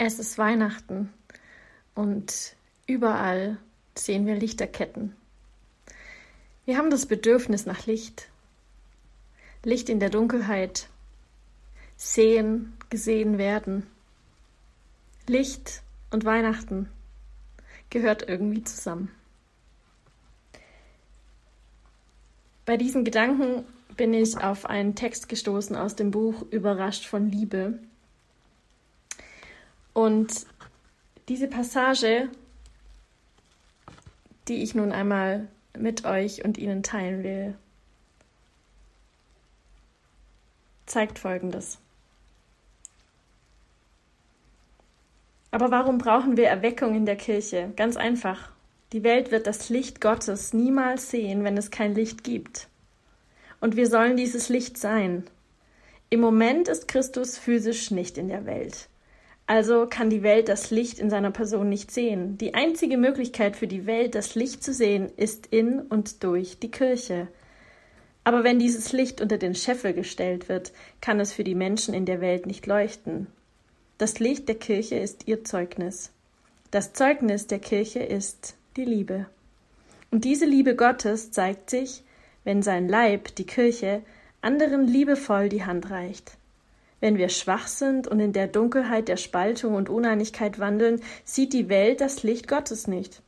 Es ist Weihnachten und überall sehen wir Lichterketten. Wir haben das Bedürfnis nach Licht. Licht in der Dunkelheit. Sehen, gesehen werden. Licht und Weihnachten gehört irgendwie zusammen. Bei diesen Gedanken bin ich auf einen Text gestoßen aus dem Buch Überrascht von Liebe. Und diese Passage, die ich nun einmal mit euch und Ihnen teilen will, zeigt Folgendes. Aber warum brauchen wir Erweckung in der Kirche? Ganz einfach. Die Welt wird das Licht Gottes niemals sehen, wenn es kein Licht gibt. Und wir sollen dieses Licht sein. Im Moment ist Christus physisch nicht in der Welt. Also kann die Welt das Licht in seiner Person nicht sehen. Die einzige Möglichkeit für die Welt, das Licht zu sehen, ist in und durch die Kirche. Aber wenn dieses Licht unter den Scheffel gestellt wird, kann es für die Menschen in der Welt nicht leuchten. Das Licht der Kirche ist ihr Zeugnis. Das Zeugnis der Kirche ist die Liebe. Und diese Liebe Gottes zeigt sich, wenn sein Leib, die Kirche, anderen liebevoll die Hand reicht. Wenn wir schwach sind und in der Dunkelheit der Spaltung und Uneinigkeit wandeln, sieht die Welt das Licht Gottes nicht.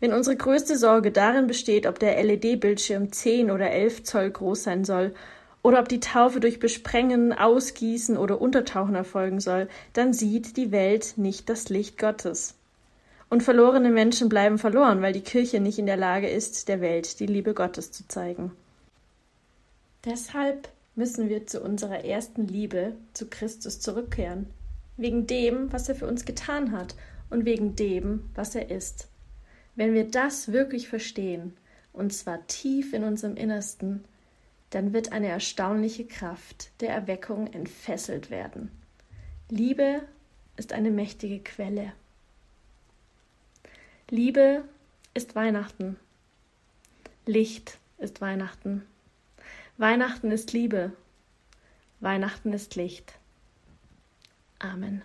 Wenn unsere größte Sorge darin besteht, ob der LED-Bildschirm 10 oder 11 Zoll groß sein soll, oder ob die Taufe durch Besprengen, Ausgießen oder Untertauchen erfolgen soll, dann sieht die Welt nicht das Licht Gottes. Und verlorene Menschen bleiben verloren, weil die Kirche nicht in der Lage ist, der Welt die Liebe Gottes zu zeigen. Deshalb müssen wir zu unserer ersten Liebe, zu Christus zurückkehren, wegen dem, was er für uns getan hat und wegen dem, was er ist. Wenn wir das wirklich verstehen, und zwar tief in unserem Innersten, dann wird eine erstaunliche Kraft der Erweckung entfesselt werden. Liebe ist eine mächtige Quelle. Liebe ist Weihnachten. Licht ist Weihnachten. Weihnachten ist Liebe. Weihnachten ist Licht. Amen.